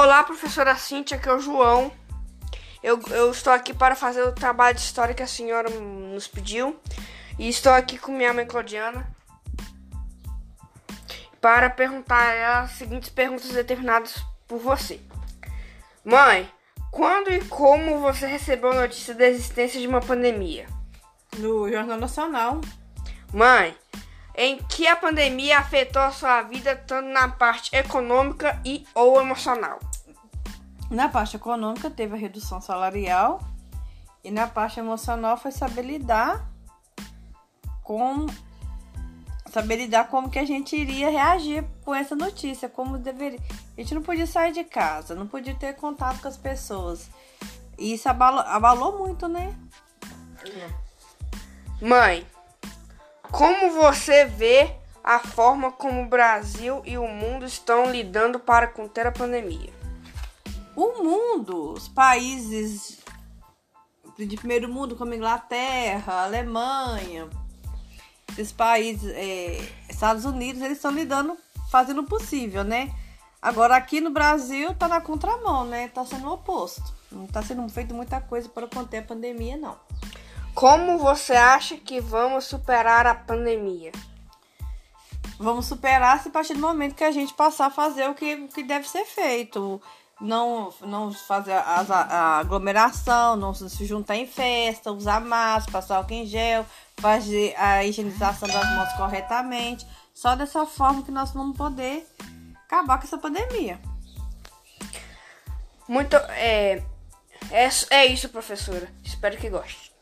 Olá, professora Cíntia, que é o João. Eu, eu estou aqui para fazer o trabalho de história que a senhora nos pediu. E estou aqui com minha mãe Claudiana para perguntar as seguintes perguntas determinadas por você. Mãe, quando e como você recebeu a notícia da existência de uma pandemia? No Jornal Nacional. Mãe, em que a pandemia afetou a sua vida tanto na parte econômica e ou emocional? Na parte econômica teve a redução salarial e na parte emocional foi saber lidar com saber lidar como que a gente iria reagir com essa notícia, como deveria. A gente não podia sair de casa, não podia ter contato com as pessoas. E isso abalou, abalou muito, né? Mãe, como você vê a forma como o Brasil e o mundo estão lidando para conter a pandemia? O mundo, os países de primeiro mundo, como Inglaterra, Alemanha, esses países, é, Estados Unidos, eles estão lidando, fazendo o possível, né? Agora aqui no Brasil tá na contramão, né? Tá sendo o oposto. Não tá sendo feito muita coisa para conter a pandemia, não. Como você acha que vamos superar a pandemia? Vamos superar se a partir do momento que a gente passar a fazer o que, o que deve ser feito. Não, não fazer a, aglomeração, não se juntar em festa, usar máscara, passar álcool em gel, fazer a higienização das mãos corretamente. Só dessa forma que nós vamos poder acabar com essa pandemia. Muito. É, é, é isso, professora. Espero que goste.